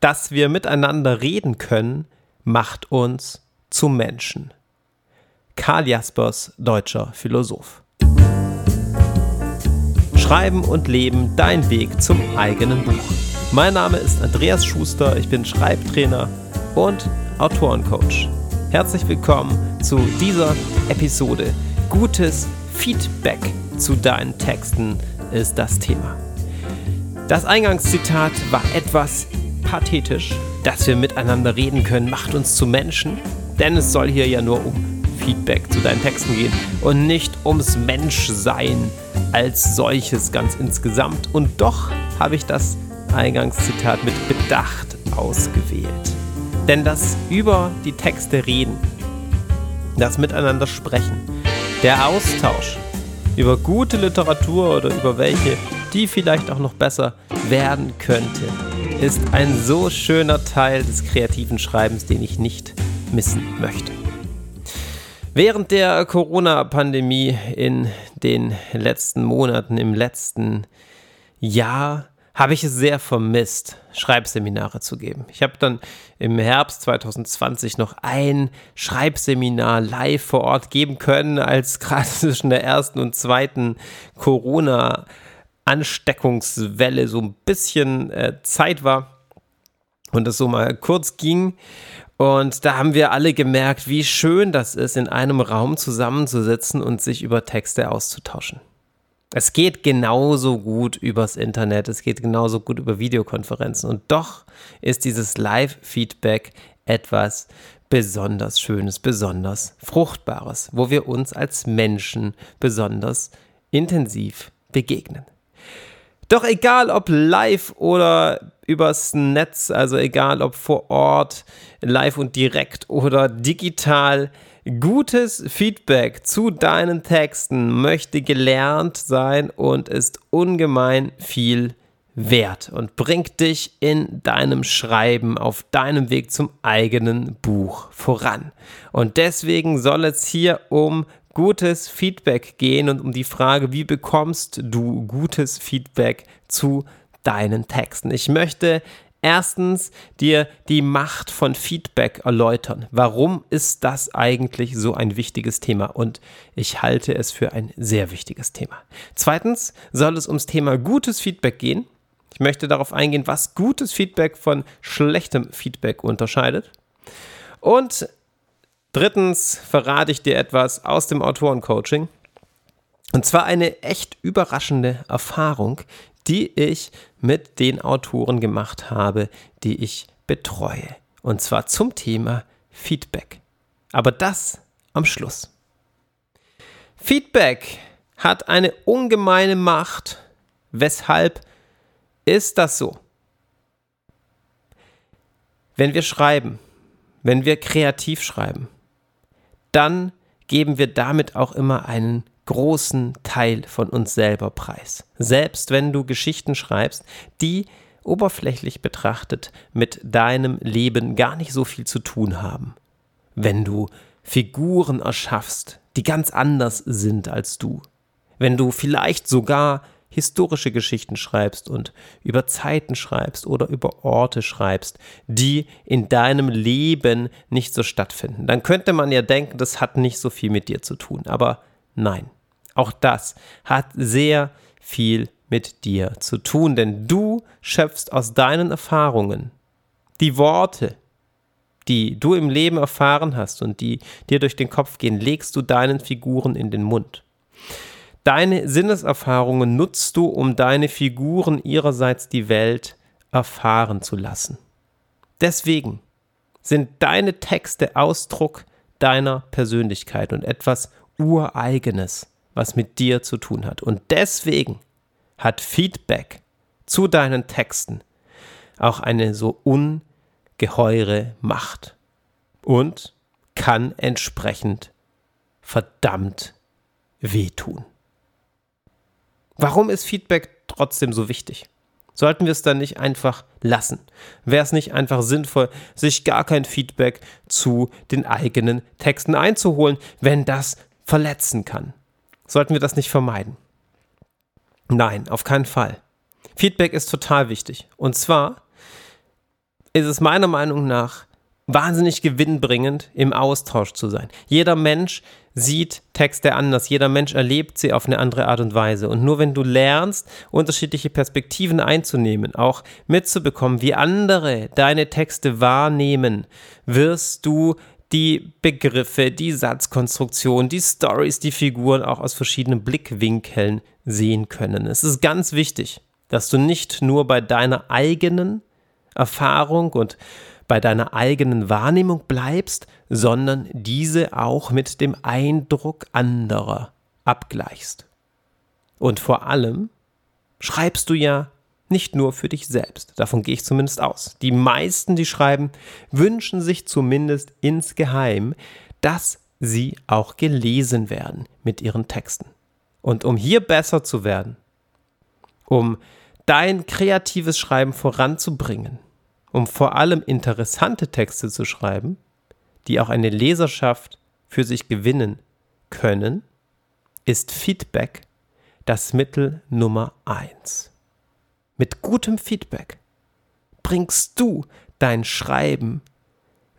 Dass wir miteinander reden können, macht uns zu Menschen. Karl Jaspers, deutscher Philosoph. Schreiben und Leben, dein Weg zum eigenen Buch. Mein Name ist Andreas Schuster, ich bin Schreibtrainer und Autorencoach. Herzlich willkommen zu dieser Episode. Gutes Feedback zu deinen Texten ist das Thema. Das Eingangszitat war etwas pathetisch. Dass wir miteinander reden können, macht uns zu Menschen, denn es soll hier ja nur um Feedback zu deinen Texten gehen und nicht ums Menschsein als solches ganz insgesamt. Und doch habe ich das Eingangszitat mit Bedacht ausgewählt. Denn das über die Texte reden, das Miteinander sprechen, der Austausch über gute Literatur oder über welche, die vielleicht auch noch besser werden könnte, ist ein so schöner Teil des kreativen Schreibens, den ich nicht missen möchte. Während der Corona-Pandemie in den letzten Monaten, im letzten Jahr, habe ich es sehr vermisst, Schreibseminare zu geben. Ich habe dann im Herbst 2020 noch ein Schreibseminar live vor Ort geben können, als gerade zwischen der ersten und zweiten Corona-Ansteckungswelle so ein bisschen äh, Zeit war und es so mal kurz ging. Und da haben wir alle gemerkt, wie schön das ist, in einem Raum zusammenzusitzen und sich über Texte auszutauschen. Es geht genauso gut übers Internet, es geht genauso gut über Videokonferenzen. Und doch ist dieses Live-Feedback etwas besonders Schönes, besonders Fruchtbares, wo wir uns als Menschen besonders intensiv begegnen. Doch egal ob live oder übers Netz, also egal ob vor Ort, live und direkt oder digital, gutes Feedback zu deinen Texten möchte gelernt sein und ist ungemein viel wert und bringt dich in deinem Schreiben auf deinem Weg zum eigenen Buch voran. Und deswegen soll es hier um gutes Feedback gehen und um die Frage, wie bekommst du gutes Feedback zu deinen Texten. Ich möchte erstens dir die Macht von Feedback erläutern. Warum ist das eigentlich so ein wichtiges Thema? Und ich halte es für ein sehr wichtiges Thema. Zweitens soll es ums Thema gutes Feedback gehen. Ich möchte darauf eingehen, was gutes Feedback von schlechtem Feedback unterscheidet. Und Drittens verrate ich dir etwas aus dem Autorencoaching. Und zwar eine echt überraschende Erfahrung, die ich mit den Autoren gemacht habe, die ich betreue. Und zwar zum Thema Feedback. Aber das am Schluss. Feedback hat eine ungemeine Macht. Weshalb ist das so? Wenn wir schreiben, wenn wir kreativ schreiben, dann geben wir damit auch immer einen großen Teil von uns selber preis. Selbst wenn du Geschichten schreibst, die oberflächlich betrachtet mit deinem Leben gar nicht so viel zu tun haben. Wenn du Figuren erschaffst, die ganz anders sind als du. Wenn du vielleicht sogar historische Geschichten schreibst und über Zeiten schreibst oder über Orte schreibst, die in deinem Leben nicht so stattfinden. Dann könnte man ja denken, das hat nicht so viel mit dir zu tun. Aber nein, auch das hat sehr viel mit dir zu tun, denn du schöpfst aus deinen Erfahrungen die Worte, die du im Leben erfahren hast und die dir durch den Kopf gehen, legst du deinen Figuren in den Mund. Deine Sinneserfahrungen nutzt du, um deine Figuren ihrerseits die Welt erfahren zu lassen. Deswegen sind deine Texte Ausdruck deiner Persönlichkeit und etwas Ureigenes, was mit dir zu tun hat. Und deswegen hat Feedback zu deinen Texten auch eine so ungeheure Macht und kann entsprechend verdammt wehtun. Warum ist Feedback trotzdem so wichtig? Sollten wir es dann nicht einfach lassen? Wäre es nicht einfach sinnvoll, sich gar kein Feedback zu den eigenen Texten einzuholen, wenn das verletzen kann? Sollten wir das nicht vermeiden? Nein, auf keinen Fall. Feedback ist total wichtig. Und zwar ist es meiner Meinung nach wahnsinnig gewinnbringend, im Austausch zu sein. Jeder Mensch sieht Texte anders, jeder Mensch erlebt sie auf eine andere Art und Weise. Und nur wenn du lernst, unterschiedliche Perspektiven einzunehmen, auch mitzubekommen, wie andere deine Texte wahrnehmen, wirst du die Begriffe, die Satzkonstruktion, die Stories, die Figuren auch aus verschiedenen Blickwinkeln sehen können. Es ist ganz wichtig, dass du nicht nur bei deiner eigenen Erfahrung und bei deiner eigenen Wahrnehmung bleibst, sondern diese auch mit dem Eindruck anderer abgleichst. Und vor allem schreibst du ja nicht nur für dich selbst. Davon gehe ich zumindest aus. Die meisten, die schreiben, wünschen sich zumindest insgeheim, dass sie auch gelesen werden mit ihren Texten. Und um hier besser zu werden, um dein kreatives Schreiben voranzubringen, um vor allem interessante Texte zu schreiben, die auch eine Leserschaft für sich gewinnen können, ist Feedback das Mittel Nummer eins. Mit gutem Feedback bringst du dein Schreiben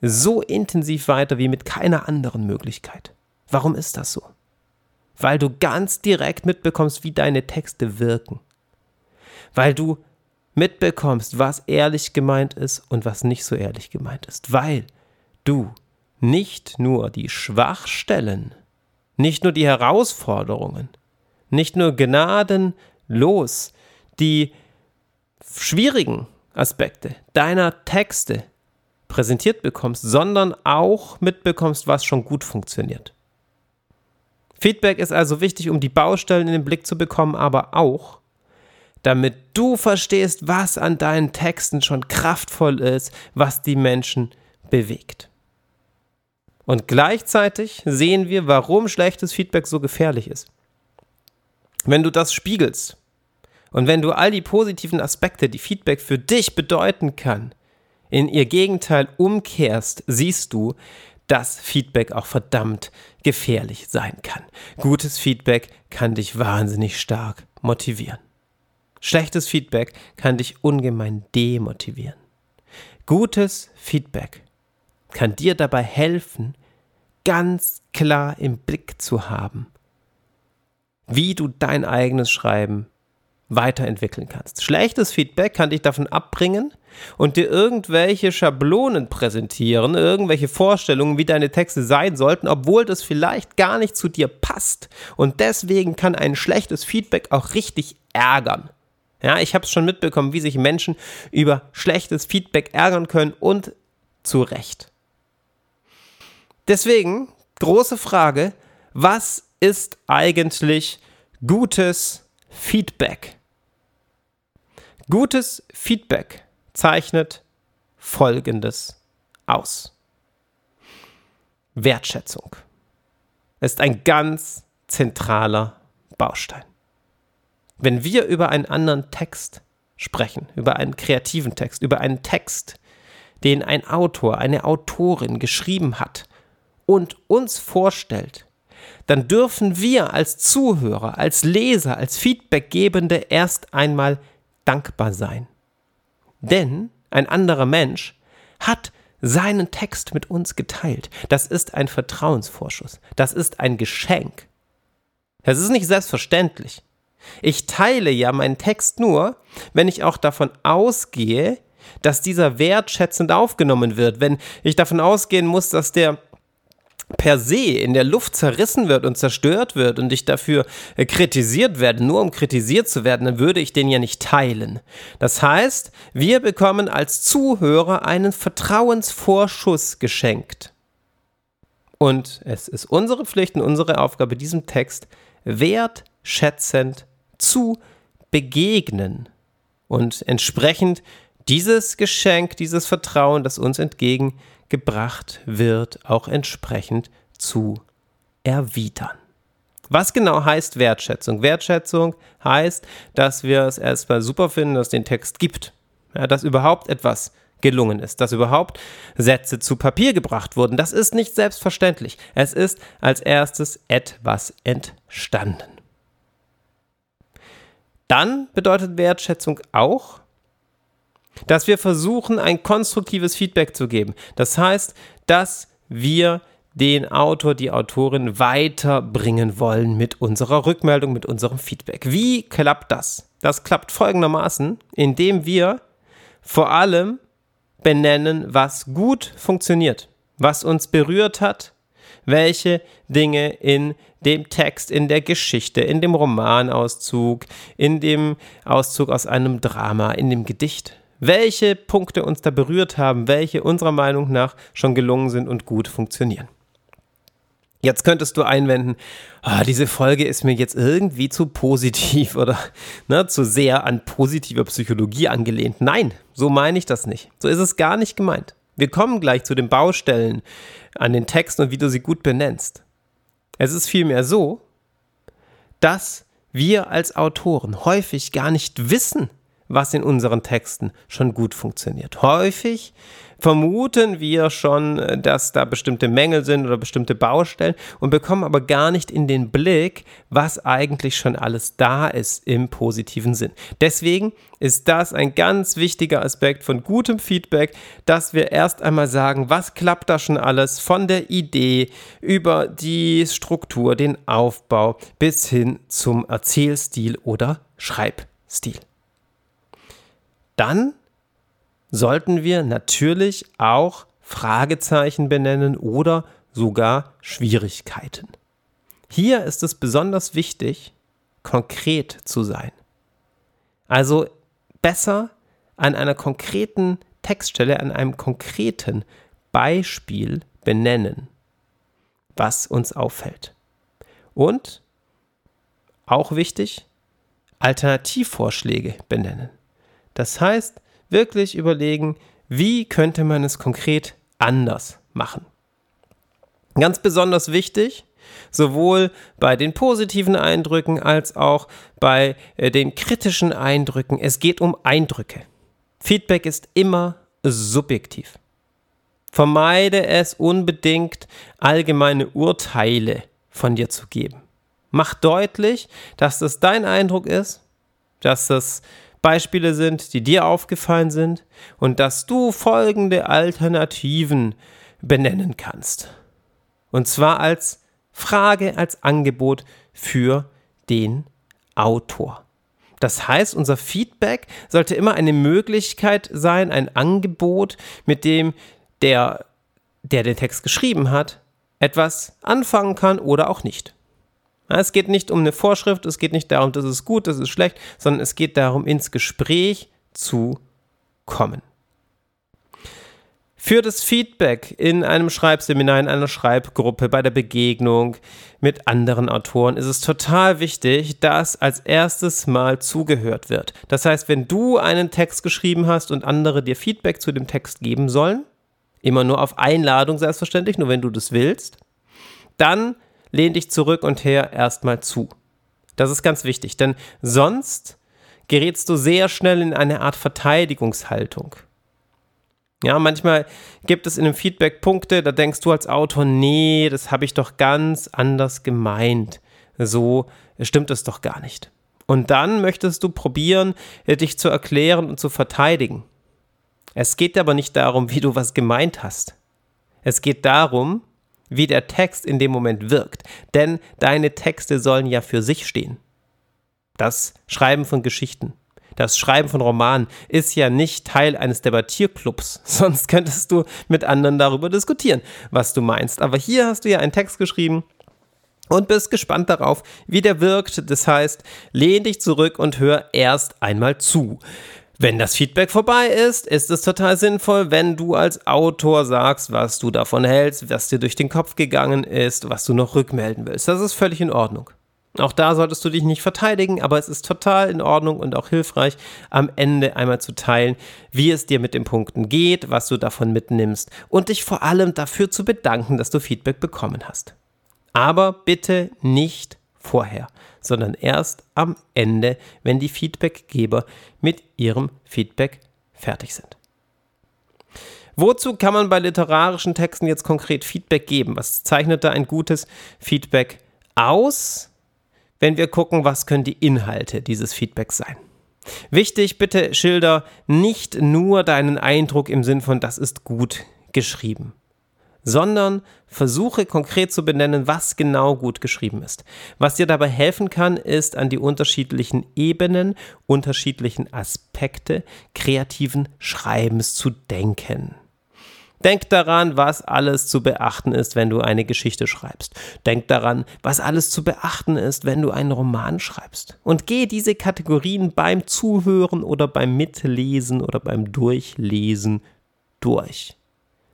so intensiv weiter wie mit keiner anderen Möglichkeit. Warum ist das so? Weil du ganz direkt mitbekommst, wie deine Texte wirken. Weil du mitbekommst, was ehrlich gemeint ist und was nicht so ehrlich gemeint ist, weil du nicht nur die Schwachstellen, nicht nur die Herausforderungen, nicht nur gnadenlos die schwierigen Aspekte deiner Texte präsentiert bekommst, sondern auch mitbekommst, was schon gut funktioniert. Feedback ist also wichtig, um die Baustellen in den Blick zu bekommen, aber auch, damit du verstehst, was an deinen Texten schon kraftvoll ist, was die Menschen bewegt. Und gleichzeitig sehen wir, warum schlechtes Feedback so gefährlich ist. Wenn du das spiegelst und wenn du all die positiven Aspekte, die Feedback für dich bedeuten kann, in ihr Gegenteil umkehrst, siehst du, dass Feedback auch verdammt gefährlich sein kann. Gutes Feedback kann dich wahnsinnig stark motivieren. Schlechtes Feedback kann dich ungemein demotivieren. Gutes Feedback kann dir dabei helfen, ganz klar im Blick zu haben, wie du dein eigenes Schreiben weiterentwickeln kannst. Schlechtes Feedback kann dich davon abbringen und dir irgendwelche Schablonen präsentieren, irgendwelche Vorstellungen, wie deine Texte sein sollten, obwohl das vielleicht gar nicht zu dir passt. Und deswegen kann ein schlechtes Feedback auch richtig ärgern. Ja, ich habe es schon mitbekommen, wie sich Menschen über schlechtes Feedback ärgern können und zu Recht. Deswegen, große Frage, was ist eigentlich gutes Feedback? Gutes Feedback zeichnet Folgendes aus. Wertschätzung ist ein ganz zentraler Baustein. Wenn wir über einen anderen Text sprechen, über einen kreativen Text, über einen Text, den ein Autor, eine Autorin geschrieben hat und uns vorstellt, dann dürfen wir als Zuhörer, als Leser, als Feedbackgebende erst einmal dankbar sein. Denn ein anderer Mensch hat seinen Text mit uns geteilt. Das ist ein Vertrauensvorschuss. Das ist ein Geschenk. Das ist nicht selbstverständlich. Ich teile ja meinen Text nur, wenn ich auch davon ausgehe, dass dieser wertschätzend aufgenommen wird. Wenn ich davon ausgehen muss, dass der per se in der Luft zerrissen wird und zerstört wird und ich dafür äh, kritisiert werde, nur um kritisiert zu werden, dann würde ich den ja nicht teilen. Das heißt, wir bekommen als Zuhörer einen Vertrauensvorschuss geschenkt. Und es ist unsere Pflicht und unsere Aufgabe, diesem Text wertschätzend zu begegnen und entsprechend dieses Geschenk, dieses Vertrauen, das uns entgegengebracht wird, auch entsprechend zu erwidern. Was genau heißt Wertschätzung? Wertschätzung heißt, dass wir es erstmal super finden, dass es den Text gibt. Ja, dass überhaupt etwas gelungen ist, dass überhaupt Sätze zu Papier gebracht wurden. Das ist nicht selbstverständlich. Es ist als erstes etwas entstanden. Dann bedeutet Wertschätzung auch, Dass wir versuchen, ein konstruktives Feedback zu geben. Das heißt, dass wir den Autor, die Autorin weiterbringen wollen mit unserer Rückmeldung, mit unserem Feedback. Wie klappt das? Das klappt folgendermaßen, indem wir vor allem benennen, was gut funktioniert, was uns berührt hat, welche Dinge in dem Text, in der Geschichte, in dem Romanauszug, in dem Auszug aus einem Drama, in dem Gedicht, welche Punkte uns da berührt haben, welche unserer Meinung nach schon gelungen sind und gut funktionieren. Jetzt könntest du einwenden, oh, diese Folge ist mir jetzt irgendwie zu positiv oder ne, zu sehr an positiver Psychologie angelehnt. Nein, so meine ich das nicht. So ist es gar nicht gemeint. Wir kommen gleich zu den Baustellen an den Texten und wie du sie gut benennst. Es ist vielmehr so, dass wir als Autoren häufig gar nicht wissen, was in unseren Texten schon gut funktioniert. Häufig vermuten wir schon, äh, dass da bestimmte Mängel sind oder bestimmte Baustellen und bekommen aber gar nicht in den Blick, was eigentlich schon alles da ist im positiven Sinn. Deswegen ist das ein ganz wichtiger Aspekt von gutem Feedback, dass wir erst einmal sagen, was klappt da schon alles von der Idee über die Struktur, den Aufbau bis hin zum Erzählstil oder Schreibstil. Dann sollten wir natürlich auch Fragezeichen benennen oder sogar Schwierigkeiten. Hier ist es besonders wichtig, konkret zu sein. Also besser an einer konkreten Textstelle, an einem konkreten Beispiel benennen, was uns auffällt. Und auch wichtig, Alternativvorschläge benennen. Das heißt, wirklich überlegen, wie könnte man es konkret anders machen. Ganz besonders wichtig, sowohl bei den positiven Eindrücken als auch bei äh, den kritischen Eindrücken. Es geht um Eindrücke. Feedback ist immer subjektiv. Vermeide es unbedingt, allgemeine Urteile von dir zu geben. Mach deutlich, dass das dein Eindruck ist, dass das Beispiele sind, die dir aufgefallen sind und dass du folgende Alternativen benennen kannst. Und zwar als Frage, als Angebot für den Autor. Das heißt, unser Feedback sollte immer eine Möglichkeit sein, ein Angebot, mit dem der, der den Text geschrieben hat, etwas anfangen kann oder auch nicht. Es geht nicht um eine Vorschrift, es geht nicht darum, das ist gut, das ist schlecht, sondern es geht darum, ins Gespräch zu kommen. Für das Feedback in einem Schreibseminar, in einer Schreibgruppe, bei der Begegnung mit anderen Autoren ist es total wichtig, dass als erstes mal zugehört wird. Das heißt, wenn du einen Text geschrieben hast und andere dir Feedback zu dem Text geben sollen, immer nur auf Einladung selbstverständlich, nur wenn du das willst, dann lehn dich zurück und hör erstmal zu. Das ist ganz wichtig, denn sonst gerätst du sehr schnell in eine Art Verteidigungshaltung. Ja, manchmal gibt es in dem Feedback Punkte, da denkst du als Autor, nee, das habe ich doch ganz anders gemeint. So stimmt es doch gar nicht. Und dann möchtest du probieren, dich zu erklären und zu verteidigen. Es geht aber nicht darum, wie du was gemeint hast. Es geht darum, wie der Text in dem Moment wirkt. Denn deine Texte sollen ja für sich stehen. Das Schreiben von Geschichten, das Schreiben von Romanen ist ja nicht Teil eines Debattierclubs, sonst könntest du mit anderen darüber diskutieren, was du meinst. Aber hier hast du ja einen Text geschrieben, und bist gespannt darauf, wie der wirkt. Das heißt, lehn dich zurück und hör erst einmal zu. Wenn das Feedback vorbei ist, ist es total sinnvoll, wenn du als Autor sagst, was du davon hältst, was dir durch den Kopf gegangen ist, was du noch rückmelden willst. Das ist völlig in Ordnung. Auch da solltest du dich nicht verteidigen, aber es ist total in Ordnung und auch hilfreich, am Ende einmal zu teilen, wie es dir mit den Punkten geht, was du davon mitnimmst und dich vor allem dafür zu bedanken, dass du Feedback bekommen hast. Aber bitte nicht vorher sondern erst am Ende, wenn die Feedbackgeber mit ihrem Feedback fertig sind. Wozu kann man bei literarischen Texten jetzt konkret Feedback geben? Was zeichnet da ein gutes Feedback aus, wenn wir gucken, was können die Inhalte dieses Feedbacks sein? Wichtig, bitte schilder nicht nur deinen Eindruck im Sinn von, das ist gut geschrieben, sondern versuche konkret zu benennen, was genau gut geschrieben ist. Was dir dabei helfen kann, ist an die unterschiedlichen Ebenen, unterschiedlichen Aspekte kreativen Schreibens zu denken. Denk daran, was alles zu beachten ist, wenn du eine Geschichte schreibst. Denk daran, was alles zu beachten ist, wenn du einen Roman schreibst. Und geh diese Kategorien beim Zuhören oder beim Mitlesen oder beim Durchlesen durch.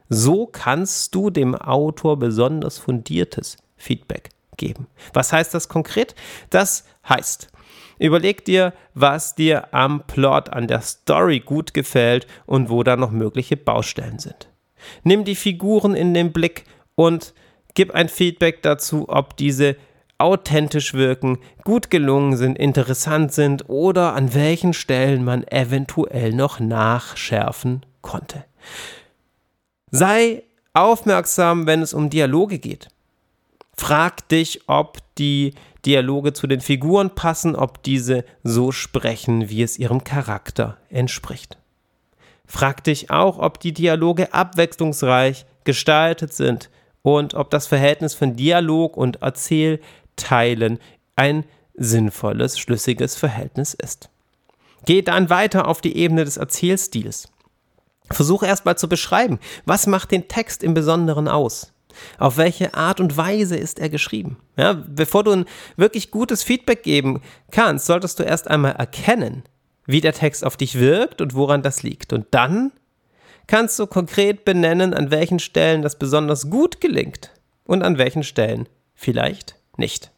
So kannst du dem Autor besonders fundiertes Feedback geben. Was heißt das konkret? Das heißt, überleg dir, was dir am Plot, an der Story gut gefällt und wo da noch mögliche Baustellen sind. Nimm die Figuren in den Blick und gib ein Feedback dazu, ob diese authentisch wirken, gut gelungen sind, interessant sind oder an welchen Stellen man eventuell noch nachschärfen konnte. Sei aufmerksam, wenn es um Dialoge geht. Frag dich, ob die Dialoge zu den Figuren passen, ob diese so sprechen, wie es ihrem Charakter entspricht. Frag dich auch, ob die Dialoge abwechslungsreich gestaltet sind und ob das Verhältnis von Dialog und Erzählteilen ein sinnvolles, schlüssiges Verhältnis ist. Geh dann weiter auf die Ebene des Erzählstils. Versuche erstmal zu beschreiben, was macht den Text im Besonderen aus? Auf welche Art und Weise ist er geschrieben? Ja, bevor du ein wirklich gutes Feedback geben kannst, solltest du erst einmal erkennen, wie der Text auf dich wirkt und woran das liegt. Und dann kannst du konkret benennen, an welchen Stellen das besonders gut gelingt und an welchen Stellen vielleicht nicht.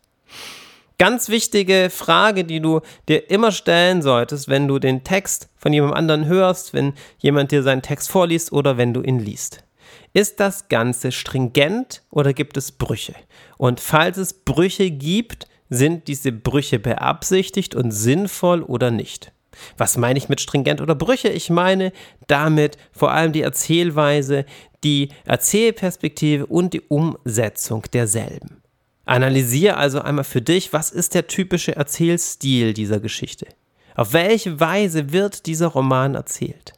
Ganz wichtige Frage, die du dir immer stellen solltest, wenn du den Text von jemand anderen hörst, wenn jemand dir seinen Text vorliest oder wenn du ihn liest. Ist das Ganze stringent oder gibt es Brüche? Und falls es Brüche gibt, sind diese Brüche beabsichtigt und sinnvoll oder nicht? Was meine ich mit stringent oder Brüche? Ich meine damit vor allem die Erzählweise, die Erzählperspektive und die Umsetzung derselben. Analysiere also einmal für dich, was ist der typische Erzählstil dieser Geschichte? Auf welche Weise wird dieser Roman erzählt?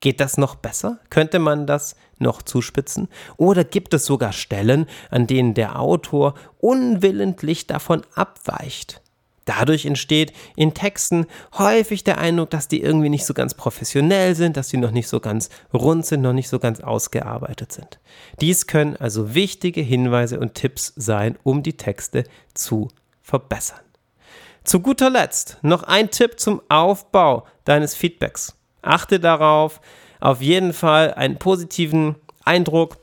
Geht das noch besser? Könnte man das noch zuspitzen? Oder gibt es sogar Stellen, an denen der Autor unwillentlich davon abweicht? Dadurch entsteht in Texten häufig der Eindruck, dass die irgendwie nicht so ganz professionell sind, dass sie noch nicht so ganz rund sind, noch nicht so ganz ausgearbeitet sind. Dies können also wichtige Hinweise und Tipps sein, um die Texte zu verbessern. Zu guter Letzt noch ein Tipp zum Aufbau deines Feedbacks. Achte darauf, auf jeden Fall einen positiven Eindruck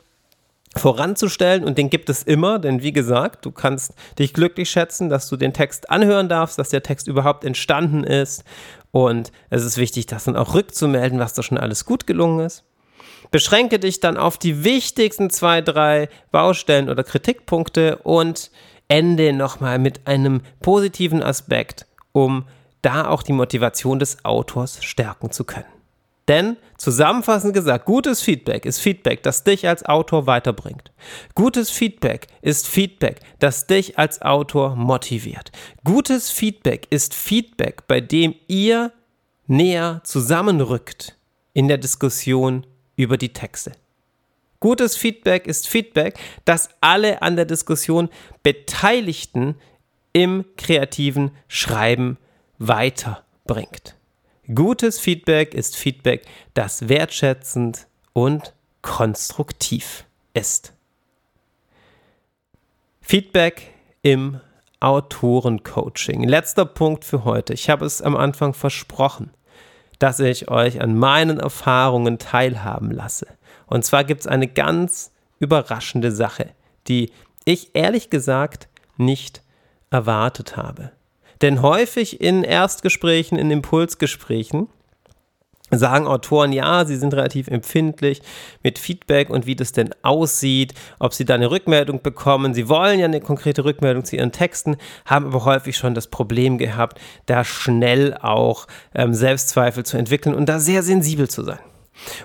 voranzustellen und den gibt es immer, denn wie gesagt, du kannst dich glücklich schätzen, dass du den Text anhören darfst, dass der Text überhaupt entstanden ist und es ist wichtig, das dann auch rückzumelden, was da schon alles gut gelungen ist. Beschränke dich dann auf die wichtigsten zwei, drei Baustellen oder Kritikpunkte und ende nochmal mit einem positiven Aspekt, um da auch die Motivation des Autors stärken zu können. Denn zusammenfassend gesagt, gutes Feedback ist Feedback, das dich als Autor weiterbringt. Gutes Feedback ist Feedback, das dich als Autor motiviert. Gutes Feedback ist Feedback, bei dem ihr näher zusammenrückt in der Diskussion über die Texte. Gutes Feedback ist Feedback, das alle an der Diskussion Beteiligten im kreativen Schreiben weiterbringt. Gutes Feedback ist Feedback, das wertschätzend und konstruktiv ist. Feedback im Autorencoaching. Letzter Punkt für heute. Ich habe es am Anfang versprochen, dass ich euch an meinen Erfahrungen teilhaben lasse. Und zwar gibt es eine ganz überraschende Sache, die ich ehrlich gesagt nicht erwartet habe. Denn häufig in Erstgesprächen, in Impulsgesprächen, sagen Autoren, ja, sie sind relativ empfindlich mit Feedback und wie das denn aussieht, ob sie da eine Rückmeldung bekommen. Sie wollen ja eine konkrete Rückmeldung zu ihren Texten, haben aber häufig schon das Problem gehabt, da schnell auch ähm, Selbstzweifel zu entwickeln und da sehr sensibel zu sein.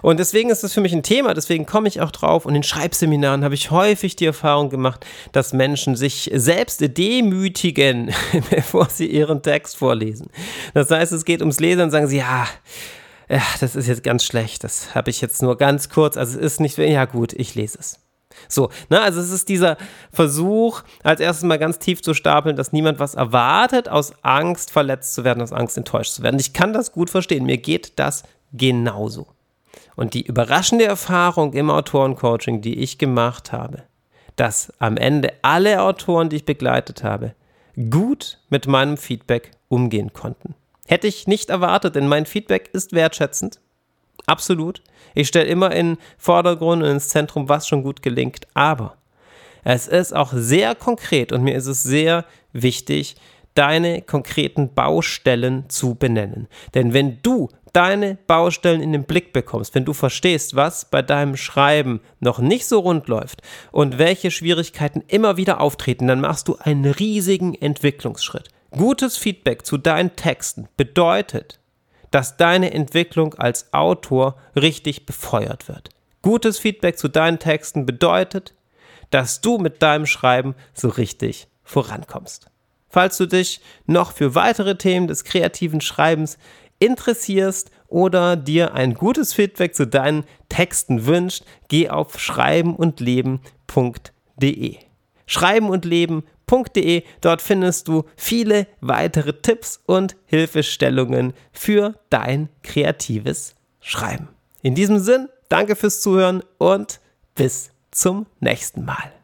Und deswegen ist es für mich ein Thema, deswegen komme ich auch drauf. Und in Schreibseminaren habe ich häufig die Erfahrung gemacht, dass Menschen sich selbst demütigen, bevor sie ihren Text vorlesen. Das heißt, es geht ums Lesen und sagen sie, ja, ja, das ist jetzt ganz schlecht, das habe ich jetzt nur ganz kurz, also es ist nicht, ja gut, ich lese es. So, ne, also es ist dieser Versuch, als erstes mal ganz tief zu stapeln, dass niemand was erwartet, aus Angst verletzt zu werden, aus Angst enttäuscht zu werden. Ich kann das gut verstehen, mir geht das genauso. Und die überraschende Erfahrung im Autorencoaching, die ich gemacht habe, dass am Ende alle Autoren, die ich begleitet habe, gut mit meinem Feedback umgehen konnten. Hätte ich nicht erwartet, denn mein Feedback ist wertschätzend. Absolut. Ich stelle immer in Vordergrund und ins Zentrum, was schon gut gelingt. Aber es ist auch sehr konkret und mir ist es sehr wichtig, deine konkreten Baustellen zu benennen. Denn wenn du deine Baustellen in den Blick bekommst, wenn du verstehst, was bei deinem Schreiben noch nicht so rund läuft und welche Schwierigkeiten immer wieder auftreten, dann machst du einen riesigen Entwicklungsschritt. Gutes Feedback zu deinen Texten bedeutet, dass deine Entwicklung als Autor richtig befeuert wird. Gutes Feedback zu deinen Texten bedeutet, dass du mit deinem Schreiben so richtig vorankommst. Falls du dich noch für weitere Themen des kreativen Schreibens interessierst oder dir ein gutes Feedback zu deinen Texten wünscht, geh auf schreibenundleben.de. Schreibenundleben.de, dort findest du viele weitere Tipps und Hilfestellungen für dein kreatives Schreiben. In diesem Sinn, danke fürs Zuhören und bis zum nächsten Mal.